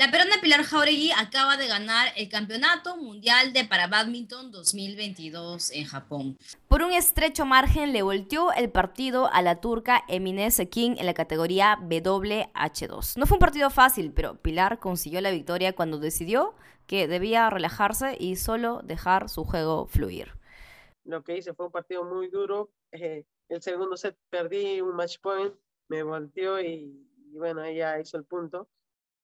La peruana Pilar Jauregui acaba de ganar el Campeonato Mundial de Para Badminton 2022 en Japón. Por un estrecho margen le volteó el partido a la turca Emine Sekin en la categoría WH2. No fue un partido fácil, pero Pilar consiguió la victoria cuando decidió que debía relajarse y solo dejar su juego fluir. Lo que hice fue un partido muy duro. Eh, el segundo set perdí un match point, me volteó y, y bueno, ella hizo el punto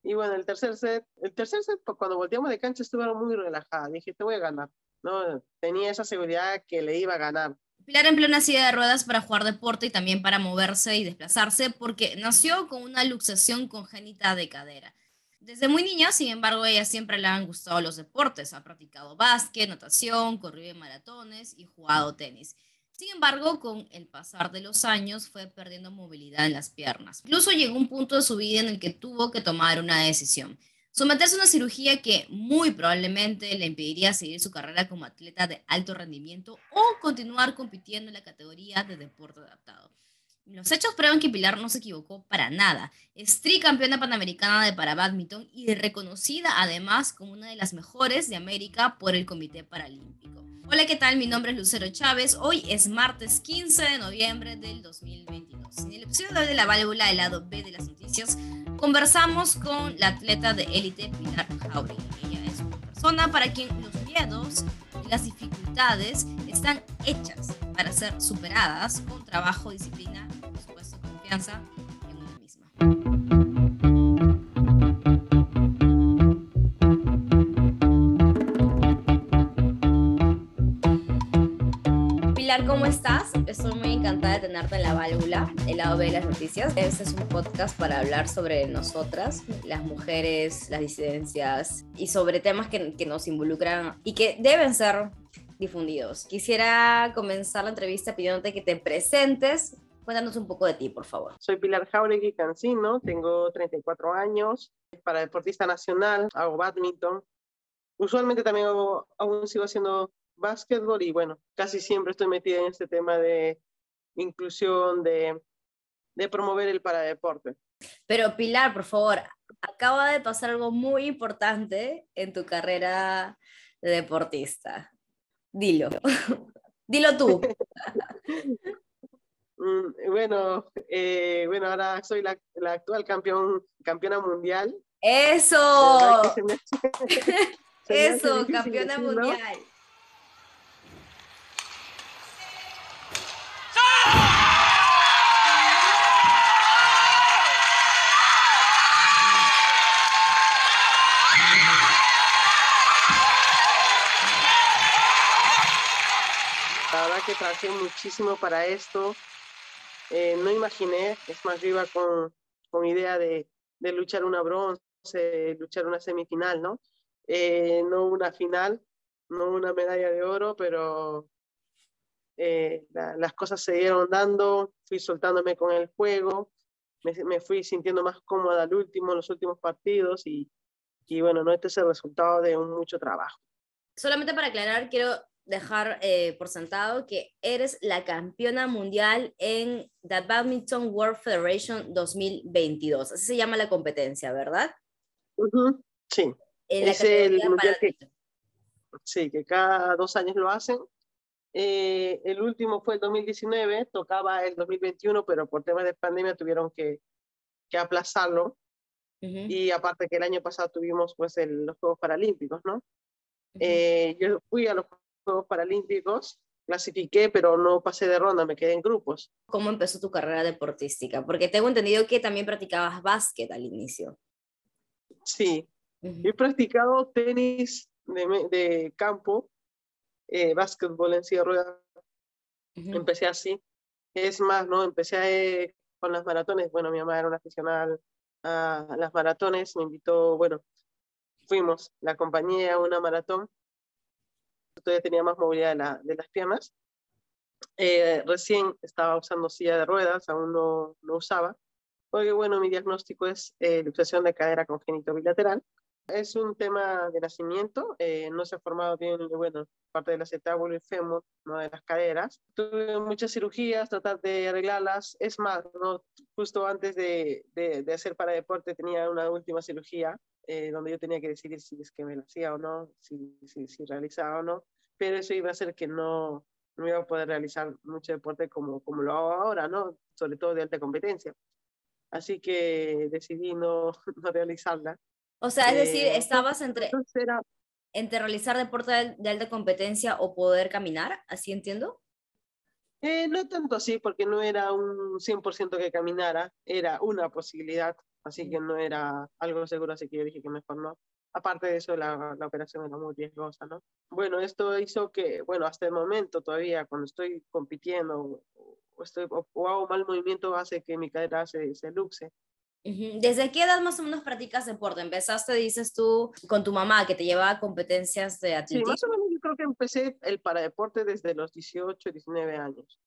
y bueno, el tercer set, el tercer set, pues, cuando volteamos de cancha, estuve muy relajada. Dije, te voy a ganar. ¿no? Tenía esa seguridad que le iba a ganar. Pilar empleó una silla de ruedas para jugar deporte y también para moverse y desplazarse porque nació con una luxación congénita de cadera. Desde muy niña, sin embargo, a ella siempre le han gustado los deportes. Ha practicado básquet, natación, corrido en maratones y jugado tenis. Sin embargo, con el pasar de los años fue perdiendo movilidad en las piernas. Incluso llegó un punto de su vida en el que tuvo que tomar una decisión. Someterse a una cirugía que muy probablemente le impediría seguir su carrera como atleta de alto rendimiento o continuar compitiendo en la categoría de deporte adaptado. Los hechos prueban que Pilar no se equivocó para nada. Es tricampeona panamericana de para badminton y reconocida además como una de las mejores de América por el Comité Paralímpico. Hola, ¿qué tal? Mi nombre es Lucero Chávez. Hoy es martes 15 de noviembre del 2022. En el episodio de la válvula del lado B de las noticias, conversamos con la atleta de élite Pilar Jauregui. Ella es una persona para quien los miedos y las dificultades están hechas para ser superadas con trabajo, disciplina confianza en una misma. ¿cómo estás? Estoy muy encantada de tenerte en la válvula, el lado B de las noticias. Este es un podcast para hablar sobre nosotras, las mujeres, las disidencias y sobre temas que, que nos involucran y que deben ser difundidos. Quisiera comenzar la entrevista pidiéndote que te presentes. Cuéntanos un poco de ti, por favor. Soy Pilar Jauregui Cancino, tengo 34 años, para deportista nacional, hago badminton. Usualmente también hago, aún sigo haciendo básquetbol y bueno, casi siempre estoy metida en este tema de inclusión, de, de promover el paradeporte. Pero Pilar, por favor, acaba de pasar algo muy importante en tu carrera de deportista. Dilo. Dilo tú. Mm, bueno, eh, bueno, ahora soy la, la, actual campeón, campeona mundial. Eso. Eso, campeona mundial. que trabajé muchísimo para esto. Eh, no imaginé, es más, yo con, con idea de, de, luchar una bronce, luchar una semifinal, ¿no? Eh, no una final, no una medalla de oro, pero eh, las cosas se dieron dando, fui soltándome con el juego, me, me, fui sintiendo más cómoda al último, los últimos partidos y, y bueno, no este es el resultado de un mucho trabajo. Solamente para aclarar, quiero dejar eh, por sentado que eres la campeona mundial en The Badminton World Federation 2022. Así se llama la competencia, ¿verdad? Sí. es el mundial que, sí, que cada dos años lo hacen. Eh, el último fue el 2019, tocaba el 2021, pero por temas de pandemia tuvieron que, que aplazarlo. Y aparte que el año pasado tuvimos pues el, los Juegos Paralímpicos, ¿no? eh, yo fui a los Juegos Paralímpicos, clasifiqué, pero no pasé de ronda, me quedé en grupos. ¿Cómo empezó tu carrera deportística? Porque tengo entendido que también practicabas básquet al inicio. Sí, he practicado tenis de, de campo, eh, básquetbol en silla rueda. Empecé así. Es más, ¿no? Empecé eh, con las maratones. Bueno, mi mamá era una aficionada a las maratones, me invitó, bueno, fuimos, la acompañé a una maratón todavía tenía más movilidad de, la, de las piernas. Eh, recién estaba usando silla de ruedas, aún no, no usaba, porque bueno, mi diagnóstico es eh, luxación de cadera congénito bilateral. Es un tema de nacimiento, eh, no se ha formado bien, bueno, parte del acetábulo y fémur, no de las caderas. Tuve muchas cirugías, tratar de arreglarlas. Es más, ¿no? justo antes de, de, de hacer para deporte tenía una última cirugía eh, donde yo tenía que decidir si es que me lo hacía o no, si, si, si realizaba o no, pero eso iba a hacer que no, no iba a poder realizar mucho deporte como, como lo hago ahora, ¿no? Sobre todo de alta competencia. Así que decidí no, no realizarla. O sea, es decir, eh, estabas entre, entre realizar deporte de alta competencia o poder caminar, ¿así entiendo? Eh, no tanto así, porque no era un 100% que caminara, era una posibilidad, así que no era algo seguro, así que yo dije que mejor no. Aparte de eso, la, la operación era muy riesgosa, ¿no? Bueno, esto hizo que, bueno, hasta el momento todavía, cuando estoy compitiendo o, estoy, o, hago mal movimiento, hace que mi cadera se, se luxe. ¿Desde qué edad más o menos practicas deporte? ¿Empezaste, dices tú, con tu mamá que te llevaba a competencias de atletismo? Sí, más o menos yo creo que empecé el paradeporte desde los 18, 19 años.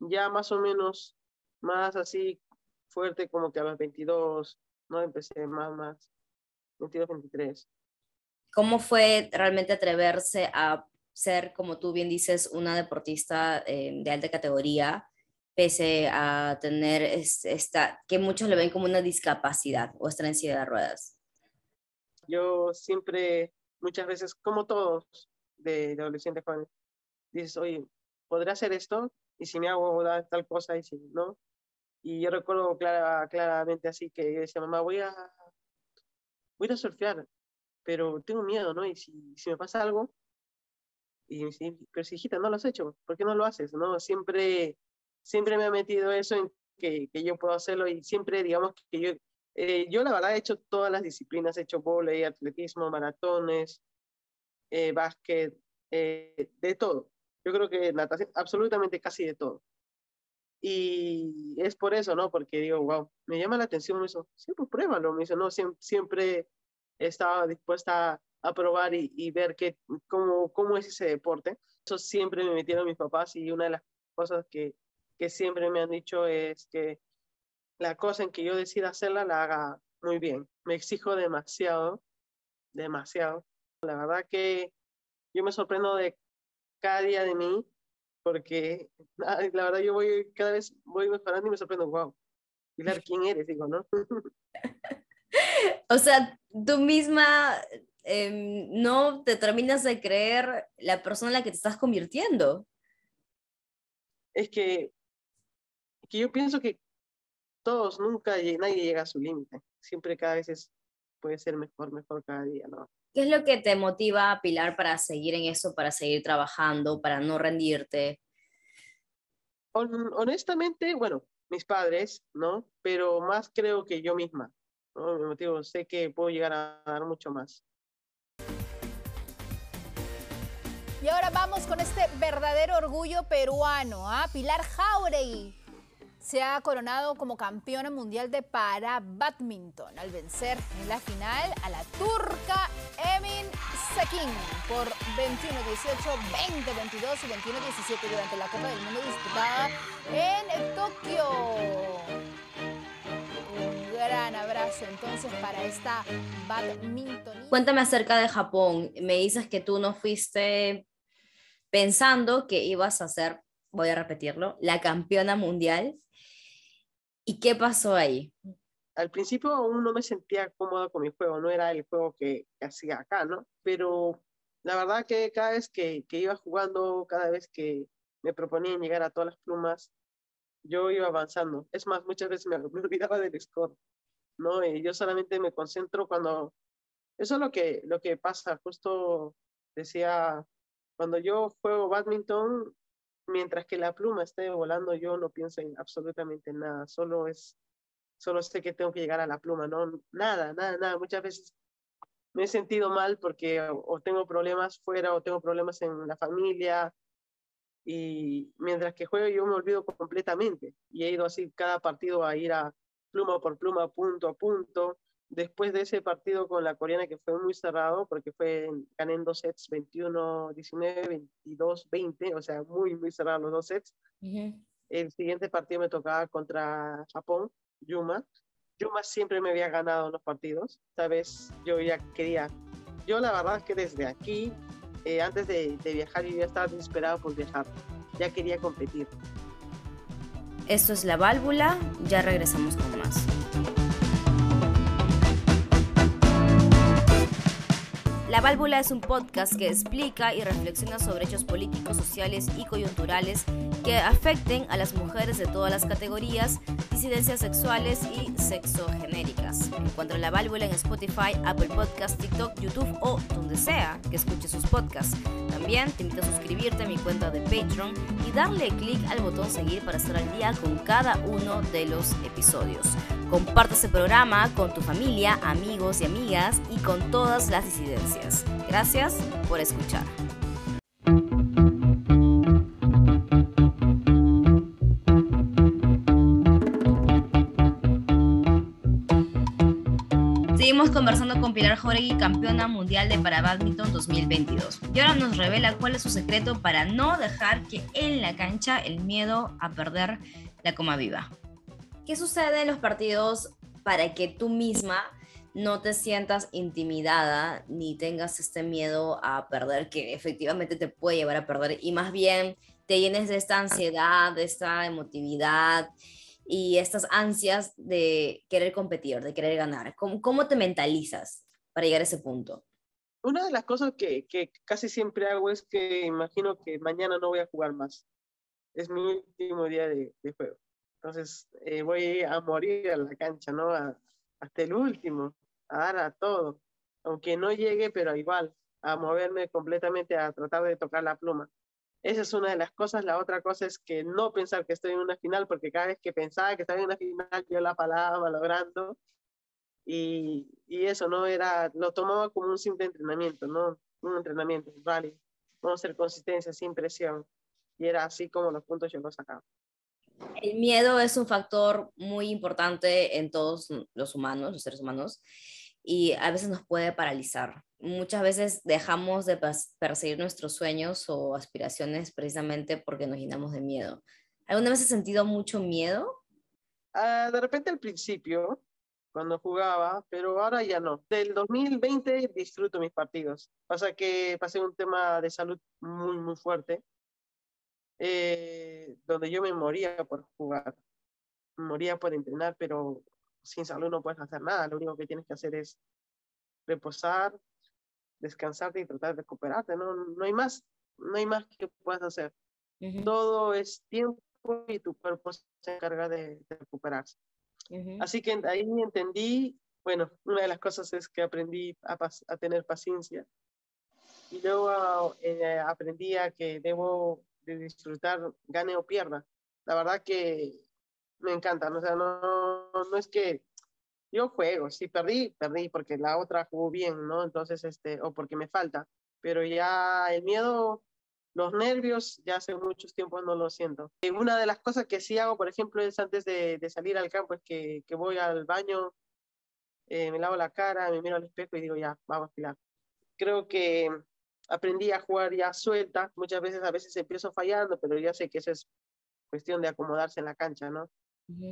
Ya más o menos, más así fuerte como que a los 22, ¿no? Empecé más, más, 22, 23. ¿Cómo fue realmente atreverse a ser, como tú bien dices, una deportista eh, de alta categoría? pese a tener esta, que muchos le ven como una discapacidad o estar en silla de ruedas? Yo siempre, muchas veces, como todos de, adolescentes jóvenes, dices, oye, ¿podré hacer esto? Y si me hago tal cosa y si no. Y yo recuerdo clara, claramente así que yo decía, mamá, voy a, voy a surfear, pero tengo miedo, ¿no? Y si, si me pasa algo, y me dice, pero si hijita, no lo has hecho, ¿por qué no lo haces? ¿No? Siempre siempre me ha metido eso en que, que yo puedo hacerlo y siempre, digamos, que yo, eh, yo la verdad he hecho todas las disciplinas, he hecho volei, atletismo, maratones, eh, básquet, eh, de todo. Yo creo que natación, absolutamente casi de todo. Y es por eso, ¿no? Porque digo, wow, me llama la atención eso. Sí, pues pruébalo. Me dice, no, siempre, siempre estaba dispuesta a, probar y, y ver qué, cómo, cómo es ese deporte. Eso siempre me metieron mis papás y una de las cosas que, que siempre me han dicho es que la cosa en que yo decida hacerla la haga muy bien. Me exijo demasiado, demasiado. La verdad que yo me sorprendo de cada día de mí porque la verdad yo voy cada vez voy mejorando y me sorprendo, wow. Pilar, ¿quién eres? Digo, ¿no? o sea, tú misma em, no te terminas de creer la persona en la que te estás convirtiendo. Es que que yo pienso que todos, nunca, nadie llega a su límite. Siempre cada vez puede ser mejor, mejor cada día, ¿no? ¿Qué es lo que te motiva, Pilar, para seguir en eso, para seguir trabajando, para no rendirte? honestamente, bueno, mis padres, ¿no? Pero más creo que yo misma, ¿no? Me motivo, sé que puedo llegar a dar mucho más. Y ahora vamos con este verdadero orgullo peruano, ¿ah? Pilar Jauregui se ha coronado como campeona mundial de para badminton al vencer en la final a la turca Emin Sekin por 21-18, 20-22 y 21-17 durante la Copa del Mundo disputada en Tokio. Un gran abrazo entonces para esta badminton. Cuéntame acerca de Japón. Me dices que tú no fuiste pensando que ibas a ser, voy a repetirlo, la campeona mundial ¿Y qué pasó ahí? Al principio aún no me sentía cómoda con mi juego, no era el juego que, hacía acá, ¿no? Pero la verdad que cada vez que, que, iba jugando, cada vez que me proponían llegar a todas las plumas, yo iba avanzando. Es más, muchas veces me, me olvidaba del score, ¿no? Y yo solamente me concentro cuando... Eso es lo que, lo que pasa, justo decía, cuando yo juego badminton, mientras que la pluma esté volando, yo no pienso en absolutamente nada, solo es, solo sé que tengo que llegar a la pluma, no, nada, nada, nada. Muchas veces me he sentido mal porque o, tengo problemas fuera o tengo problemas en la familia y mientras que juego yo me olvido completamente y he ido así cada partido a ir a pluma por pluma, punto a punto después de ese partido con la coreana que fue muy cerrado, porque fue, gané en dos sets, 21, 19, 22, 20, o sea, muy, muy cerrado los dos sets. El siguiente partido me tocaba contra Japón, Yuma. Yuma siempre me había ganado los partidos. Esta vez yo ya quería, yo la verdad es que desde aquí, eh, antes de, de viajar, yo ya estaba desesperado por viajar. Ya quería competir. Esto es La Válvula, ya regresamos con más. La Válvula es un podcast que explica y reflexiona sobre hechos políticos, sociales y coyunturales que afecten a las mujeres de todas las categorías, disidencias sexuales y sexogenéricas. Encuentra La Válvula en Spotify, Apple Podcasts, TikTok, YouTube o donde sea que escuche sus podcasts. También te invito a suscribirte a mi cuenta de Patreon y darle clic al botón seguir para estar al día con cada uno de los episodios. Comparte este programa con tu familia, amigos y amigas y con todas las disidencias. Gracias por escuchar. Seguimos conversando con Pilar Jauregui, campeona mundial de para badminton 2022. Y ahora nos revela cuál es su secreto para no dejar que en la cancha el miedo a perder la coma viva. ¿Qué sucede en los partidos para que tú misma no te sientas intimidada ni tengas este miedo a perder que efectivamente te puede llevar a perder y más bien te llenes de esta ansiedad, de esta emotividad y estas ansias de querer competir, de querer ganar? ¿Cómo, cómo te mentalizas para llegar a ese punto? Una de las cosas que, que casi siempre hago es que imagino que mañana no voy a jugar más. Es mi último día de, de juego. Entonces eh, voy a morir a la cancha, ¿no? hasta el último, a dar a todo, aunque no llegue, pero igual, a moverme completamente, a tratar de tocar la pluma. Esa es una de las cosas. La otra cosa es que no pensar que estoy en una final, porque cada vez que pensaba que estaba en una final, yo la palabra logrando. Y, y eso no era, lo tomaba como un simple entrenamiento, ¿no? Un entrenamiento, vale. Vamos a hacer consistencia sin presión. Y era así como los puntos yo los sacaba. El miedo es un factor muy importante en todos los humanos, los seres humanos, y a veces nos puede paralizar. Muchas veces dejamos de perseguir nuestros sueños o aspiraciones precisamente porque nos llenamos de miedo. ¿Alguna vez has sentido mucho miedo? Uh, de repente al principio, cuando jugaba, pero ahora ya no. Del 2020 disfruto mis partidos. Pasa que pasé un tema de salud muy, muy fuerte eh, donde yo me moría por jugar, moría por entrenar, pero sin salud no puedes hacer nada, lo único que tienes que hacer es reposar, descansarte y tratar de recuperarte, no, no hay más, no hay más que puedas hacer. Todo es tiempo y tu cuerpo se encarga de, recuperarse. Así que ahí entendí, bueno, una de las cosas es que aprendí a, a tener paciencia. Y luego eh, aprendí a que debo de disfrutar, gane o pierda. La verdad que me encanta, o sea, no, no es que yo juego, si perdí, perdí porque la otra jugó bien, ¿no? Entonces, este, o porque me falta, pero ya el miedo, los nervios, ya hace muchos tiempos no lo siento. Y una de las cosas que sí hago, por ejemplo, es antes de, salir al campo, es que, que voy al baño, eh, me lavo la cara, me miro al espejo y digo, ya, vamos a filar. Creo que aprendí a jugar ya suelta, muchas veces a veces empiezo fallando, pero ya sé que eso es cuestión de acomodarse en la cancha, ¿no?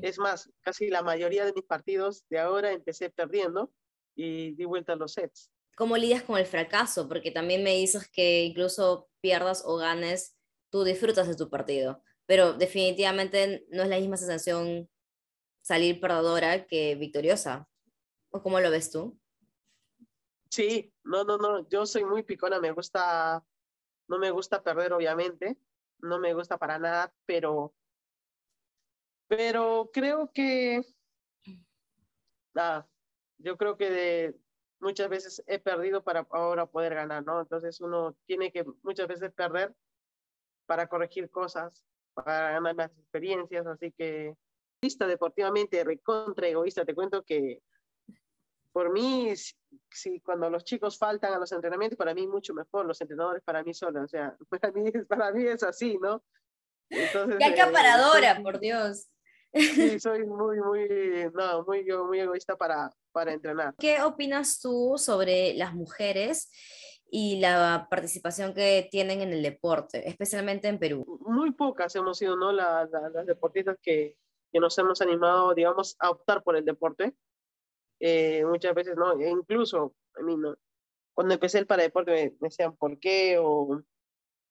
Es más, casi la mayoría de mis partidos de ahora empecé perdiendo y di vuelta a los sets. ¿Cómo lidias con el fracaso? Porque también me dices que incluso pierdas o ganes, tú disfrutas de tu partido, pero definitivamente no es la misma sensación salir perdedora que victoriosa. ¿O cómo lo ves tú? Sí, no, no, no, yo soy muy picona, me gusta, no me gusta perder, obviamente, no me gusta para nada, pero, pero creo que, nada, yo creo que muchas veces he perdido para ahora poder ganar, ¿no? Entonces uno tiene que muchas veces perder para corregir cosas, para ganar más experiencias, así que, vista deportivamente, recontra egoísta, te cuento que por mí, si, cuando los chicos faltan a los entrenamientos, para mí mucho mejor, los entrenadores para mí solo, o sea, para mí, para mí es así, ¿no? Entonces, ¡Qué acaparadora, por Dios! Sí, soy muy, muy, no, muy, muy egoísta para, para entrenar. ¿Qué opinas tú sobre las mujeres y la participación que tienen en el deporte, especialmente en Perú? Muy pocas hemos sido, ¿no? las deportistas que, que nos hemos animado, digamos, a optar por el deporte. Eh, muchas veces no, e incluso a mí no. Cuando empecé el para deporte me, decían por qué o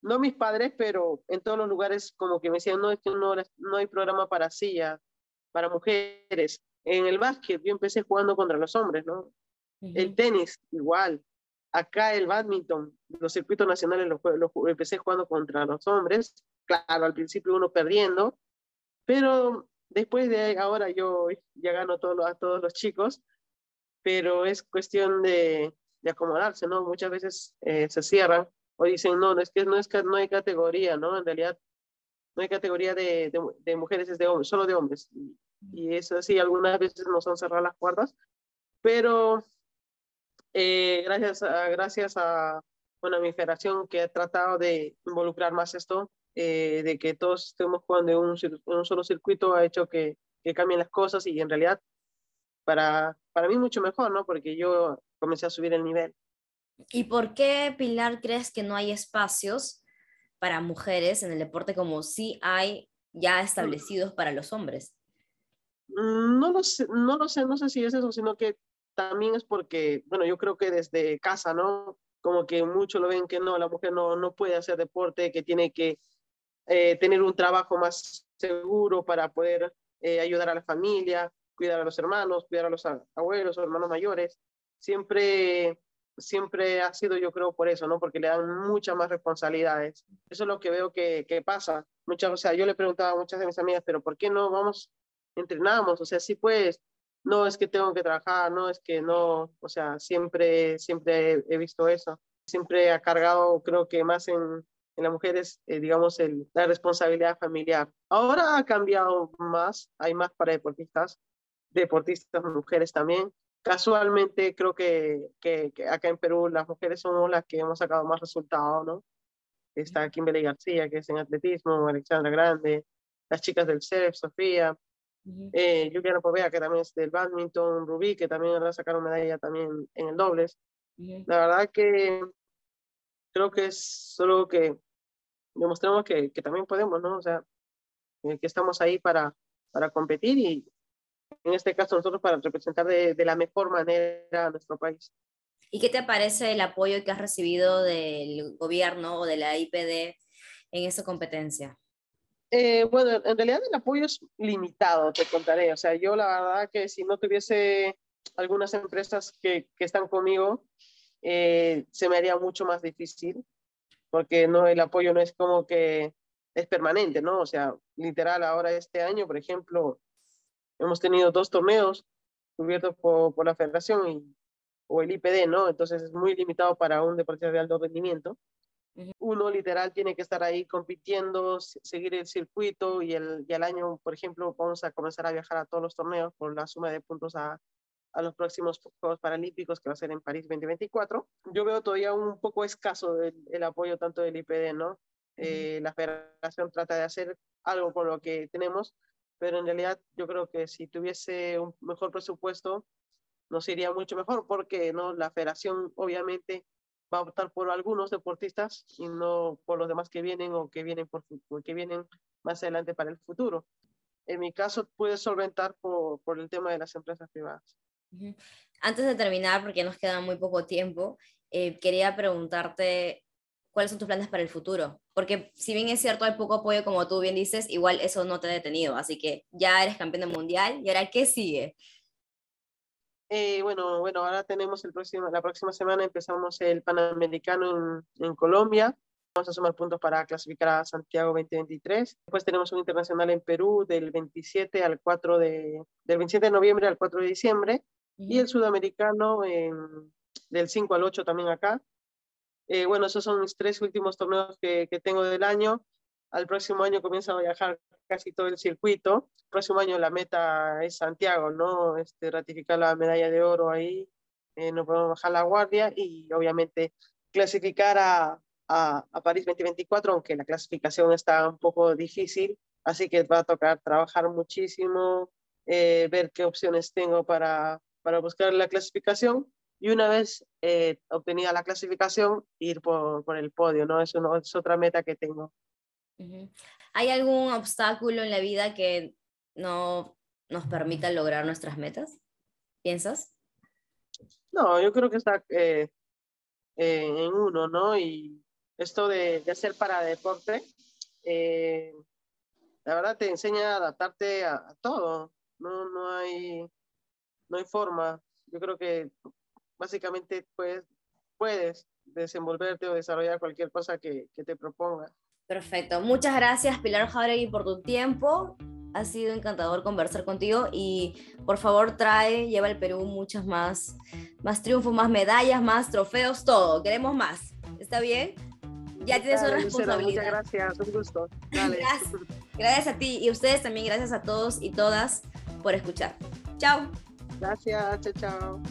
no mis padres, pero en todos los lugares como que me decían, no, es que no, no hay programa para sillas, para mujeres. En el básquet yo empecé jugando contra los hombres, ¿no? El tenis igual. acá el badminton, los circuitos nacionales los, los, empecé jugando contra los hombres, claro, al principio uno perdiendo, pero después de ahora yo ya gano todo, a todos los chicos, pero es cuestión de, de acomodarse, ¿no? Muchas veces eh, se cierran o dicen, no, no es que no, es, no hay categoría, ¿no? En realidad no hay categoría de, de, mujeres, es de hombres, solo de hombres. Y eso sí, algunas veces nos han cerrado las puertas, pero eh, gracias, a, gracias a, bueno, a mi federación que ha tratado de involucrar más esto, eh, de que todos estemos jugando en un, en un, solo circuito, ha hecho que, que cambien las cosas y en realidad para, para mí mucho mejor, ¿no? Porque yo comencé a subir el nivel. ¿Y por qué, Pilar, crees que no hay espacios para mujeres en el deporte como sí hay ya establecidos para los hombres? Mm, no lo sé, no lo sé, no sé si es eso, sino que también es porque, bueno, yo creo que desde casa, ¿no? Como que muchos lo ven que no, la mujer no, no puede hacer deporte, que tiene que eh, tener un trabajo más seguro para poder eh, ayudar a la familia, cuidar a los hermanos, cuidar a los abuelos hermanos mayores. Siempre siempre ha sido, yo creo, por eso, ¿no? Porque le dan muchas más responsabilidades. Eso es lo que veo que, que pasa. Muchas, o sea, yo le preguntaba a muchas de mis amigas, pero ¿por qué no vamos, entrenamos? O sea, sí pues, no es que tengo que trabajar, no es que no, o sea, siempre, siempre he visto eso. Siempre ha cargado, creo que más en, en las mujeres, eh, digamos, el, la responsabilidad familiar. Ahora ha cambiado más, hay más para deportistas, deportistas mujeres también, casualmente creo que, que, acá en Perú las mujeres somos las que hemos sacado más resultados, ¿no? Está Kimberly García, que es en atletismo, Alexandra Grande, las chicas del CEF, Sofía, eh, Juliana Povea, que también es del badminton, Rubí, que también va a sacar una medalla también en el dobles. La verdad que creo que es solo que demostramos que, que también podemos, ¿no? O sea, eh, que estamos ahí para, para competir y, en este caso nosotros para representar de, de, la mejor manera a nuestro país. ¿Y qué te parece el apoyo que has recibido del gobierno o de la IPD en esta competencia? Eh, bueno, en realidad el apoyo es limitado, te contaré. O sea, yo la verdad que si no tuviese algunas empresas que, que están conmigo, eh, se me haría mucho más difícil, porque no, el apoyo no es como que es permanente, ¿no? O sea, literal, ahora este año, por ejemplo, hemos tenido dos torneos cubiertos por, por la federación y, o el IPD, ¿no? Entonces es muy limitado para un deportista de alto rendimiento. Uno literal tiene que estar ahí compitiendo, seguir el circuito y el, y el año, por ejemplo, vamos a comenzar a viajar a todos los torneos por la suma de puntos a, a los próximos Juegos Paralímpicos que va a ser en París 2024. Yo veo todavía un poco escaso el, el apoyo tanto del IPD, ¿no? Eh, la federación trata de hacer algo con lo que tenemos, pero en realidad yo creo que si tuviese un mejor presupuesto nos iría mucho mejor porque no la federación obviamente va a optar por algunos deportistas y no por los demás que vienen o que vienen por que vienen más adelante para el futuro. En mi caso puede solventar por, por el tema de las empresas privadas. Antes de terminar, porque nos queda muy poco tiempo, eh, quería preguntarte cuáles son tus planes para el futuro. Porque si bien es cierto, hay poco apoyo, como tú bien dices, igual eso no te ha detenido. Así que ya eres campeón mundial. ¿Y ahora qué sigue? Eh, bueno, bueno, ahora tenemos el próximo, la próxima semana empezamos el Panamericano en, en, Colombia. Vamos a sumar puntos para clasificar a Santiago 2023. Después tenemos un internacional en Perú del 27 al 4 de, del 27 de noviembre al 4 de diciembre. Y el sudamericano en, del 5 al 8 también acá. Eh, bueno, esos son mis tres últimos torneos que, tengo del año. Al próximo año comienzo a viajar casi todo el circuito. El próximo año la meta es Santiago, ¿no? Este, ratificar la medalla de oro ahí. Eh, no podemos bajar la guardia y obviamente clasificar a, a, a, París 2024, aunque la clasificación está un poco difícil. Así que va a tocar trabajar muchísimo, eh, ver qué opciones tengo para, para buscar la clasificación y una vez eh, obtenida la clasificación, ir por, por el podio, ¿no? Eso no, es otra meta que tengo. ¿Hay algún obstáculo en la vida que no nos permita lograr nuestras metas? ¿Piensas? No, yo creo que está eh, eh, en uno, ¿no? Y esto de, de hacer para deporte, eh, la verdad te enseña a adaptarte a, a, todo, no, no, hay, no hay forma. Yo creo que básicamente puedes puedes desenvolverte o desarrollar cualquier cosa que, que te proponga. Perfecto. Muchas gracias, Pilar Jauregui, por tu tiempo. Ha sido encantador conversar contigo y por favor trae, lleva al Perú muchas más, más triunfos, más medallas, más trofeos, todo. Queremos más. ¿Está bien? Ya tienes una responsabilidad. Muchas gracias, un gusto. Gracias. gracias a ti y ustedes también, gracias a todos y todas por escuchar. Chao. Gracias, chao, chao.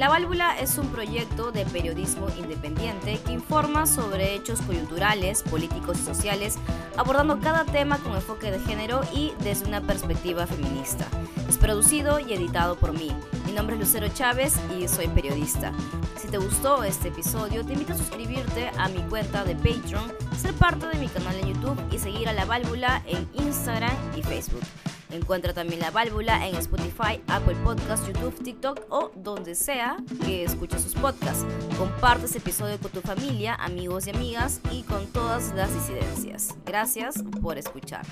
La Válvula es un proyecto de periodismo independiente que informa sobre hechos coyunturales, políticos y sociales, abordando cada tema con enfoque de género y desde una perspectiva feminista. Es producido y editado por mí. Mi nombre es Lucero Chávez y soy periodista. Si te gustó este episodio, te invito a suscribirte a mi cuenta de Patreon, ser parte de mi canal en YouTube y seguir a La Válvula en Instagram y Facebook. Encuentra también la válvula en Spotify, Apple Podcasts, YouTube, TikTok o donde sea que escuches sus podcasts. Comparte este episodio con tu familia, amigos y amigas y con todas las disidencias. Gracias por escuchar.